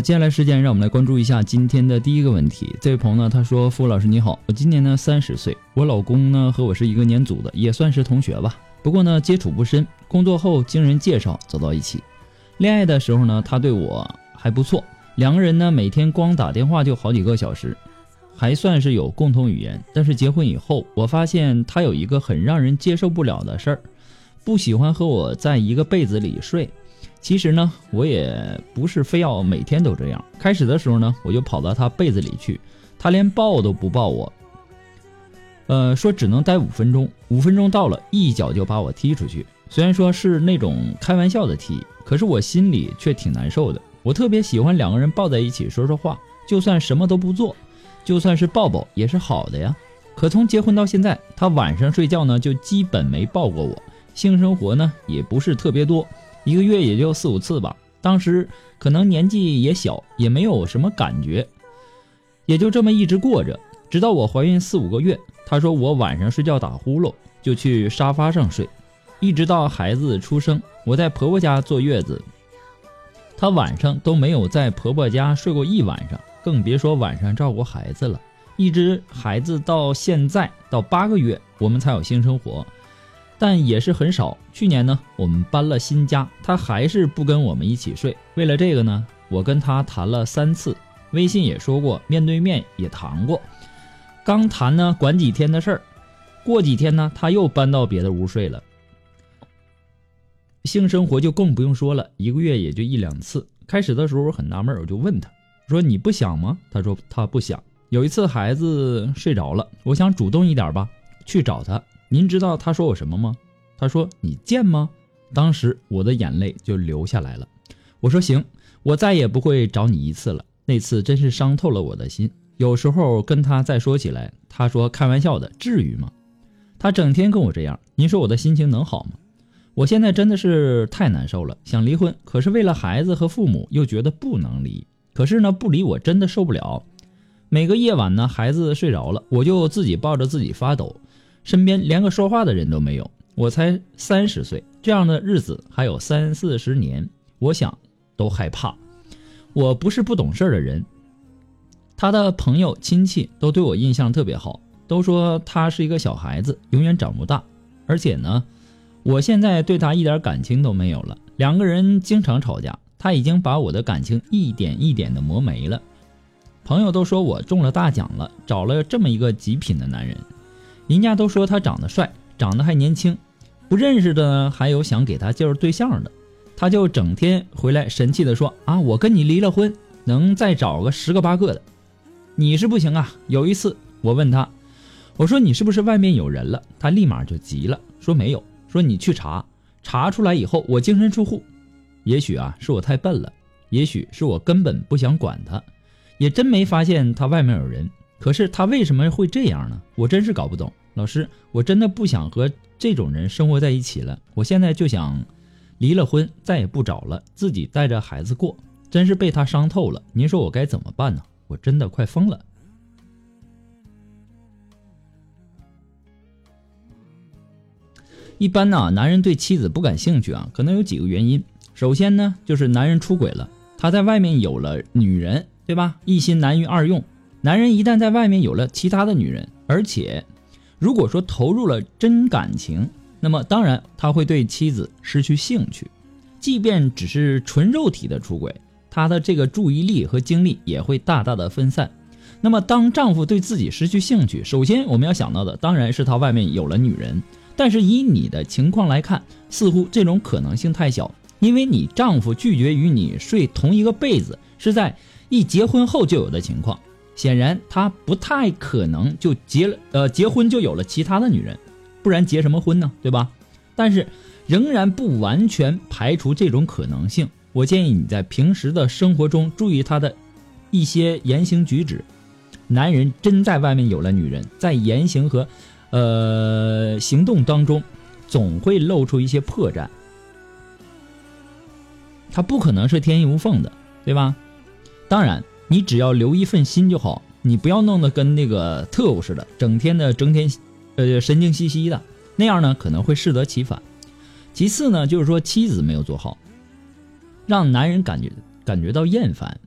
接下来时间让我们来关注一下今天的第一个问题。这位朋友呢，他说：“付老师你好，我今年呢三十岁，我老公呢和我是一个年组的，也算是同学吧。不过呢接触不深，工作后经人介绍走到一起。恋爱的时候呢，他对我还不错，两个人呢每天光打电话就好几个小时，还算是有共同语言。但是结婚以后，我发现他有一个很让人接受不了的事儿，不喜欢和我在一个被子里睡。”其实呢，我也不是非要每天都这样。开始的时候呢，我就跑到他被子里去，他连抱都不抱我，呃，说只能待五分钟。五分钟到了，一脚就把我踢出去。虽然说是那种开玩笑的踢，可是我心里却挺难受的。我特别喜欢两个人抱在一起说说话，就算什么都不做，就算是抱抱也是好的呀。可从结婚到现在，他晚上睡觉呢就基本没抱过我，性生活呢也不是特别多。一个月也就四五次吧，当时可能年纪也小，也没有什么感觉，也就这么一直过着，直到我怀孕四五个月。他说我晚上睡觉打呼噜，就去沙发上睡，一直到孩子出生，我在婆婆家坐月子，他晚上都没有在婆婆家睡过一晚上，更别说晚上照顾孩子了。一直孩子到现在到八个月，我们才有性生活。但也是很少。去年呢，我们搬了新家，他还是不跟我们一起睡。为了这个呢，我跟他谈了三次，微信也说过，面对面也谈过。刚谈呢，管几天的事儿，过几天呢，他又搬到别的屋睡了。性生活就更不用说了，一个月也就一两次。开始的时候我很纳闷，我就问他说：“你不想吗？”他说他不想。有一次孩子睡着了，我想主动一点吧，去找他。您知道他说我什么吗？他说你贱吗？当时我的眼泪就流下来了。我说行，我再也不会找你一次了。那次真是伤透了我的心。有时候跟他再说起来，他说开玩笑的，至于吗？他整天跟我这样，您说我的心情能好吗？我现在真的是太难受了，想离婚，可是为了孩子和父母又觉得不能离。可是呢，不离我真的受不了。每个夜晚呢，孩子睡着了，我就自己抱着自己发抖。身边连个说话的人都没有，我才三十岁，这样的日子还有三四十年，我想都害怕。我不是不懂事的人，他的朋友亲戚都对我印象特别好，都说他是一个小孩子，永远长不大。而且呢，我现在对他一点感情都没有了，两个人经常吵架，他已经把我的感情一点一点的磨没了。朋友都说我中了大奖了，找了这么一个极品的男人。人家都说他长得帅，长得还年轻，不认识的还有想给他介绍对象的，他就整天回来神气的说啊，我跟你离了婚，能再找个十个八个的，你是不行啊。有一次我问他，我说你是不是外面有人了？他立马就急了，说没有，说你去查，查出来以后我净身出户。也许啊是我太笨了，也许是我根本不想管他，也真没发现他外面有人。可是他为什么会这样呢？我真是搞不懂。老师，我真的不想和这种人生活在一起了，我现在就想离了婚，再也不找了，自己带着孩子过，真是被他伤透了。您说我该怎么办呢？我真的快疯了。一般呢，男人对妻子不感兴趣啊，可能有几个原因。首先呢，就是男人出轨了，他在外面有了女人，对吧？一心难于二用。男人一旦在外面有了其他的女人，而且如果说投入了真感情，那么当然他会对妻子失去兴趣。即便只是纯肉体的出轨，他的这个注意力和精力也会大大的分散。那么当丈夫对自己失去兴趣，首先我们要想到的当然是他外面有了女人。但是以你的情况来看，似乎这种可能性太小，因为你丈夫拒绝与你睡同一个被子是在一结婚后就有的情况，显然他不太可能就结了呃结婚就有了其他的女人，不然结什么婚呢？对吧？但是仍然不完全排除这种可能性。我建议你在平时的生活中注意他的一些言行举止。男人真在外面有了女人，在言行和。呃，行动当中总会露出一些破绽，他不可能是天衣无缝的，对吧？当然，你只要留一份心就好，你不要弄得跟那个特务似的，整天的整天，呃，神经兮兮的，那样呢可能会适得其反。其次呢，就是说妻子没有做好，让男人感觉感觉到厌烦。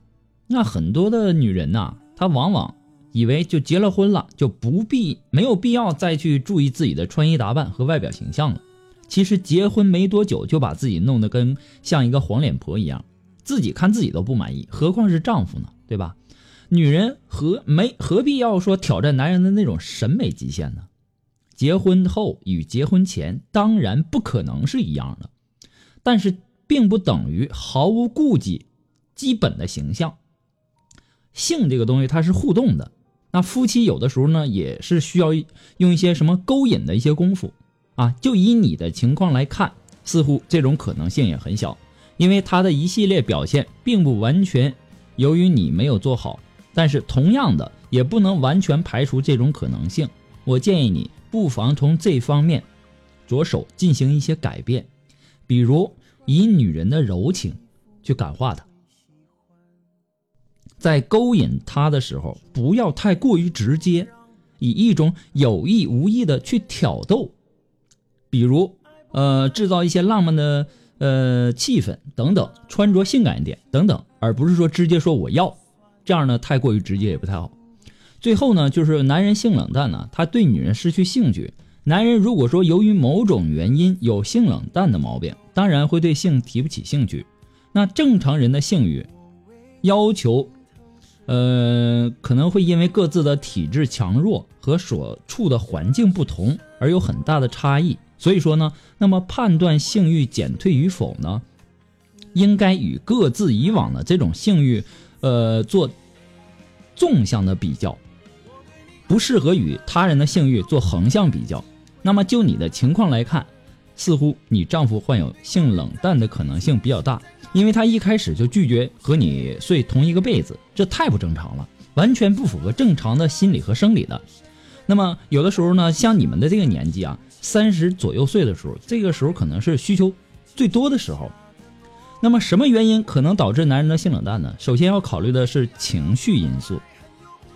那很多的女人呐，她往往。以为就结了婚了，就不必没有必要再去注意自己的穿衣打扮和外表形象了。其实结婚没多久就把自己弄得跟像一个黄脸婆一样，自己看自己都不满意，何况是丈夫呢？对吧？女人何没何必要说挑战男人的那种审美极限呢？结婚后与结婚前当然不可能是一样的，但是并不等于毫无顾忌基本的形象。性这个东西它是互动的。那夫妻有的时候呢，也是需要用一些什么勾引的一些功夫啊。就以你的情况来看，似乎这种可能性也很小，因为他的一系列表现并不完全由于你没有做好。但是同样的，也不能完全排除这种可能性。我建议你不妨从这方面着手进行一些改变，比如以女人的柔情去感化她。在勾引他的时候，不要太过于直接，以一种有意无意的去挑逗，比如，呃，制造一些浪漫的呃气氛等等，穿着性感一点等等，而不是说直接说我要，这样呢太过于直接也不太好。最后呢，就是男人性冷淡呢，他对女人失去兴趣。男人如果说由于某种原因有性冷淡的毛病，当然会对性提不起兴趣。那正常人的性欲要求。呃，可能会因为各自的体质强弱和所处的环境不同而有很大的差异。所以说呢，那么判断性欲减退与否呢，应该与各自以往的这种性欲，呃，做纵向的比较，不适合与他人的性欲做横向比较。那么就你的情况来看，似乎你丈夫患有性冷淡的可能性比较大。因为他一开始就拒绝和你睡同一个被子，这太不正常了，完全不符合正常的心理和生理的。那么有的时候呢，像你们的这个年纪啊，三十左右岁的时候，这个时候可能是需求最多的时候。那么什么原因可能导致男人的性冷淡呢？首先要考虑的是情绪因素。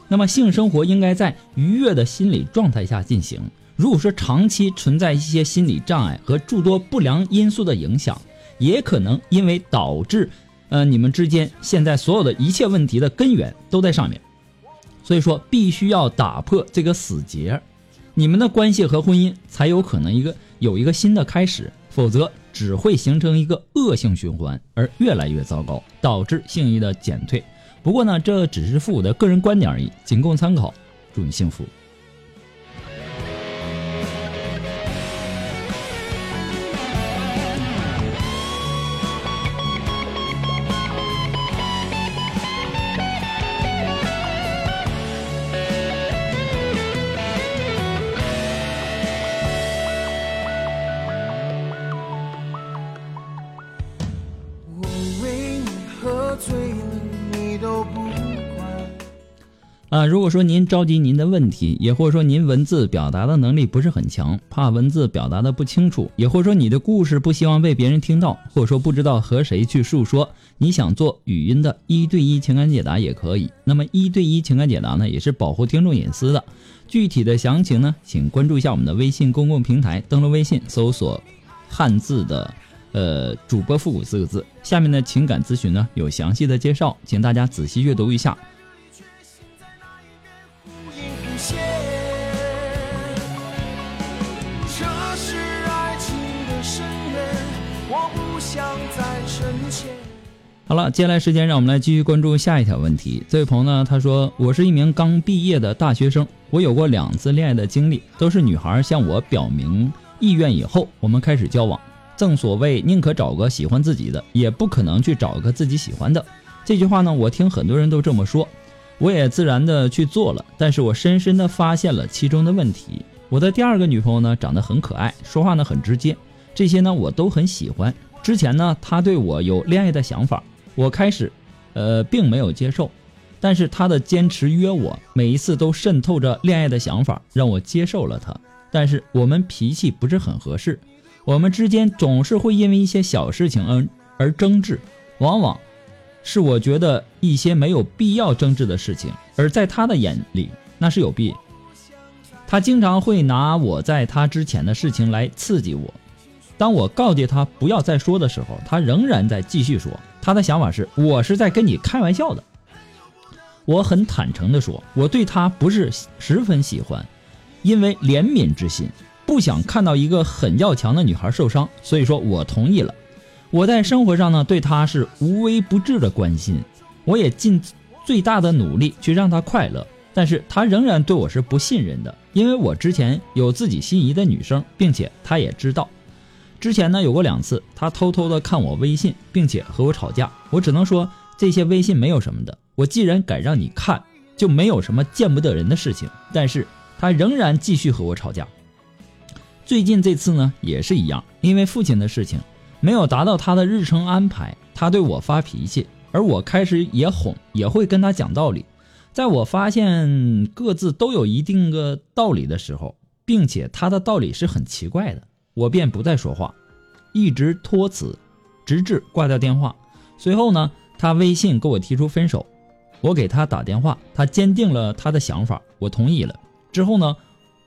那么性生活应该在愉悦的心理状态下进行。如果说长期存在一些心理障碍和诸多不良因素的影响。也可能因为导致，呃，你们之间现在所有的一切问题的根源都在上面，所以说必须要打破这个死结，你们的关系和婚姻才有可能一个有一个新的开始，否则只会形成一个恶性循环，而越来越糟糕，导致性欲的减退。不过呢，这只是父母的个人观点而已，仅供参考。祝你幸福。啊，如果说您着急您的问题，也或者说您文字表达的能力不是很强，怕文字表达的不清楚，也或者说你的故事不希望被别人听到，或者说不知道和谁去诉说，你想做语音的一对一情感解答也可以。那么一对一情感解答呢，也是保护听众隐私的。具体的详情呢，请关注一下我们的微信公共平台，登录微信搜索汉字的呃主播复古四个字，下面的情感咨询呢有详细的介绍，请大家仔细阅读一下。好了，接下来时间让我们来继续关注下一条问题。这位朋友呢，他说：“我是一名刚毕业的大学生，我有过两次恋爱的经历，都是女孩向我表明意愿以后，我们开始交往。正所谓宁可找个喜欢自己的，也不可能去找个自己喜欢的。这句话呢，我听很多人都这么说，我也自然的去做了。但是我深深的发现了其中的问题。我的第二个女朋友呢，长得很可爱，说话呢很直接，这些呢我都很喜欢。之前呢，她对我有恋爱的想法。”我开始，呃，并没有接受，但是他的坚持约我，每一次都渗透着恋爱的想法，让我接受了他。但是我们脾气不是很合适，我们之间总是会因为一些小事情而而争执，往往是我觉得一些没有必要争执的事情，而在他的眼里那是有必。他经常会拿我在他之前的事情来刺激我。当我告诫他不要再说的时候，他仍然在继续说。他的想法是我是在跟你开玩笑的。我很坦诚地说，我对他不是十分喜欢，因为怜悯之心，不想看到一个很要强的女孩受伤，所以说我同意了。我在生活上呢，对他是无微不至的关心，我也尽最大的努力去让他快乐，但是他仍然对我是不信任的，因为我之前有自己心仪的女生，并且他也知道。之前呢有过两次，他偷偷的看我微信，并且和我吵架。我只能说这些微信没有什么的。我既然敢让你看，就没有什么见不得人的事情。但是他仍然继续和我吵架。最近这次呢也是一样，因为父亲的事情没有达到他的日程安排，他对我发脾气，而我开始也哄，也会跟他讲道理。在我发现各自都有一定个道理的时候，并且他的道理是很奇怪的。我便不再说话，一直托辞，直至挂掉电话。随后呢，他微信给我提出分手，我给他打电话，他坚定了他的想法，我同意了。之后呢，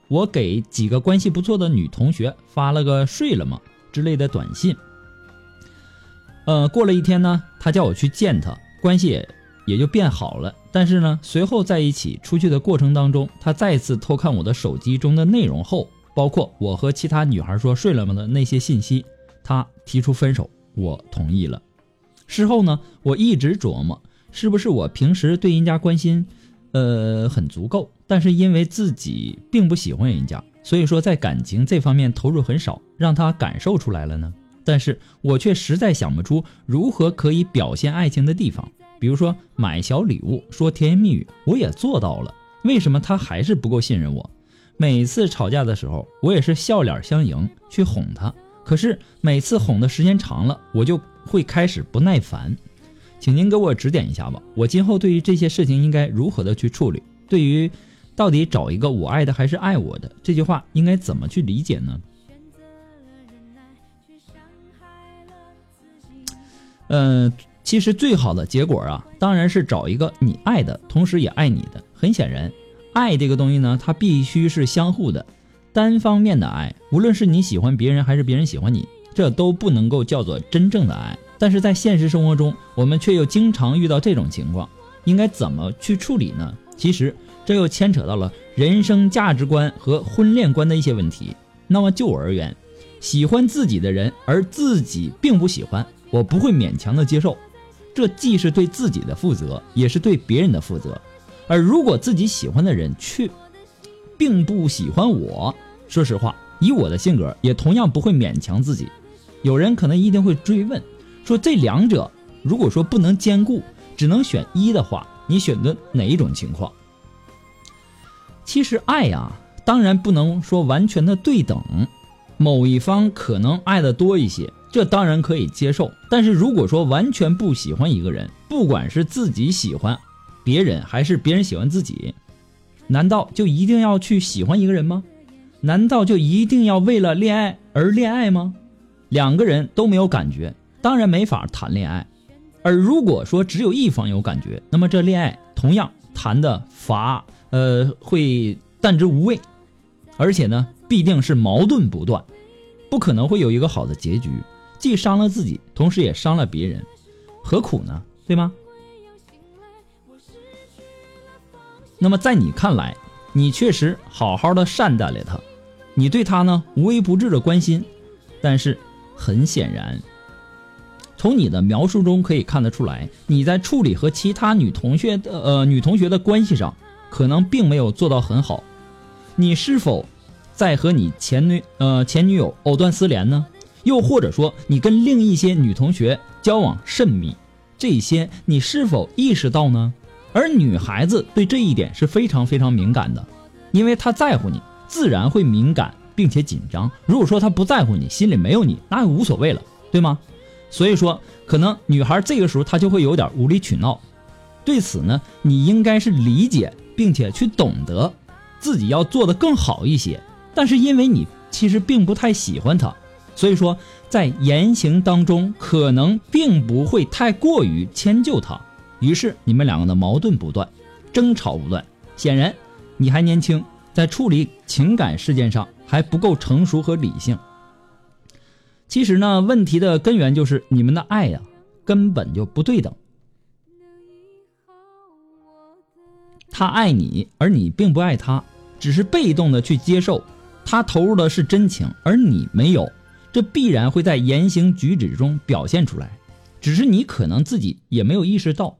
我给几个关系不错的女同学发了个“睡了吗”之类的短信。呃，过了一天呢，他叫我去见他，关系也也就变好了。但是呢，随后在一起出去的过程当中，他再次偷看我的手机中的内容后。包括我和其他女孩说睡了吗的那些信息，他提出分手，我同意了。事后呢，我一直琢磨，是不是我平时对人家关心，呃，很足够，但是因为自己并不喜欢人家，所以说在感情这方面投入很少，让他感受出来了呢？但是我却实在想不出如何可以表现爱情的地方，比如说买小礼物，说甜言蜜语，我也做到了，为什么他还是不够信任我？每次吵架的时候，我也是笑脸相迎去哄他。可是每次哄的时间长了，我就会开始不耐烦。请您给我指点一下吧，我今后对于这些事情应该如何的去处理？对于到底找一个我爱的还是爱我的这句话，应该怎么去理解呢？嗯，其实最好的结果啊，当然是找一个你爱的，同时也爱你的。很显然。爱这个东西呢，它必须是相互的，单方面的爱，无论是你喜欢别人还是别人喜欢你，这都不能够叫做真正的爱。但是在现实生活中，我们却又经常遇到这种情况，应该怎么去处理呢？其实这又牵扯到了人生价值观和婚恋观的一些问题。那么就我而言，喜欢自己的人而自己并不喜欢，我不会勉强的接受，这既是对自己的负责，也是对别人的负责。而如果自己喜欢的人却并不喜欢我，说实话，以我的性格，也同样不会勉强自己。有人可能一定会追问，说这两者如果说不能兼顾，只能选一的话，你选择哪一种情况？其实爱呀，当然不能说完全的对等，某一方可能爱的多一些，这当然可以接受。但是如果说完全不喜欢一个人，不管是自己喜欢。别人还是别人喜欢自己？难道就一定要去喜欢一个人吗？难道就一定要为了恋爱而恋爱吗？两个人都没有感觉，当然没法谈恋爱。而如果说只有一方有感觉，那么这恋爱同样谈的乏，呃，会淡之无味，而且呢，必定是矛盾不断，不可能会有一个好的结局，既伤了自己，同时也伤了别人，何苦呢？对吗？那么在你看来，你确实好好的善待了他，你对他呢无微不至的关心，但是很显然，从你的描述中可以看得出来，你在处理和其他女同学的呃女同学的关系上，可能并没有做到很好。你是否在和你前女呃前女友藕断丝连呢？又或者说你跟另一些女同学交往甚密，这些你是否意识到呢？而女孩子对这一点是非常非常敏感的，因为她在乎你，自然会敏感并且紧张。如果说她不在乎你，心里没有你，那就无所谓了，对吗？所以说，可能女孩这个时候她就会有点无理取闹。对此呢，你应该是理解并且去懂得，自己要做的更好一些。但是因为你其实并不太喜欢她，所以说在言行当中可能并不会太过于迁就她。于是你们两个的矛盾不断，争吵不断。显然，你还年轻，在处理情感事件上还不够成熟和理性。其实呢，问题的根源就是你们的爱呀，根本就不对等。他爱你，而你并不爱他，只是被动的去接受。他投入的是真情，而你没有，这必然会在言行举止中表现出来。只是你可能自己也没有意识到。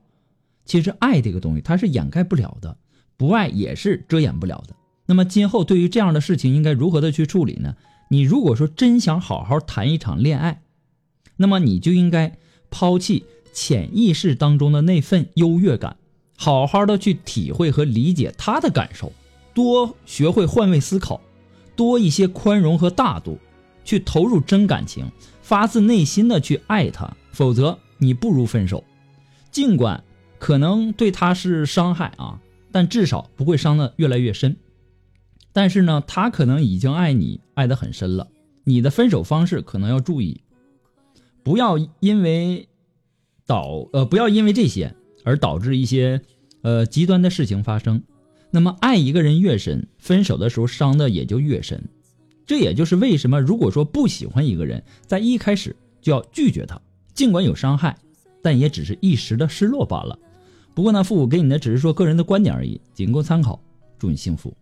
其实爱这个东西，它是掩盖不了的，不爱也是遮掩不了的。那么今后对于这样的事情，应该如何的去处理呢？你如果说真想好好谈一场恋爱，那么你就应该抛弃潜意识当中的那份优越感，好好的去体会和理解他的感受，多学会换位思考，多一些宽容和大度，去投入真感情，发自内心的去爱他。否则，你不如分手。尽管。可能对他是伤害啊，但至少不会伤得越来越深。但是呢，他可能已经爱你爱得很深了。你的分手方式可能要注意，不要因为导呃不要因为这些而导致一些呃极端的事情发生。那么爱一个人越深，分手的时候伤的也就越深。这也就是为什么如果说不喜欢一个人，在一开始就要拒绝他，尽管有伤害，但也只是一时的失落罢了。不过呢，父母给你的只是说个人的观点而已，仅供参考。祝你幸福。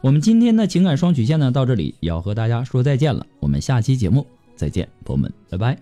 我们今天的情感双曲线呢，到这里也要和大家说再见了。我们下期节目再见，朋友们，拜拜。